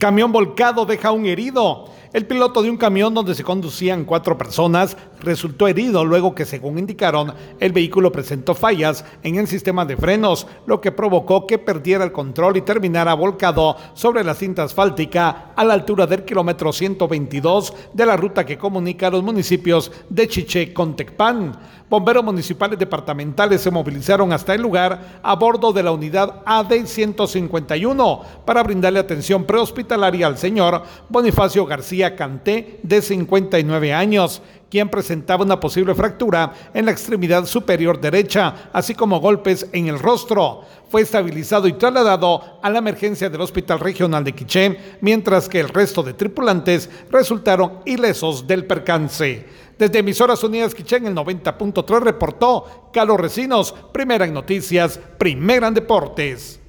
Camión volcado deja un herido. El piloto de un camión donde se conducían cuatro personas resultó herido luego que, según indicaron, el vehículo presentó fallas en el sistema de frenos, lo que provocó que perdiera el control y terminara volcado sobre la cinta asfáltica a la altura del kilómetro 122 de la ruta que comunica los municipios de Chiché con Tecpan. Bomberos municipales departamentales se movilizaron hasta el lugar a bordo de la unidad AD 151 para brindarle atención prehospitalaria al señor Bonifacio García Canté, de 59 años, quien presentaba una posible fractura en la extremidad superior derecha, así como golpes en el rostro. Fue estabilizado y trasladado a la emergencia del Hospital Regional de Quiché, mientras que el resto de tripulantes resultaron ilesos del percance. Desde Emisoras Unidas Quichén, el 90.3 reportó Carlos Recinos, primera en noticias, primera en deportes.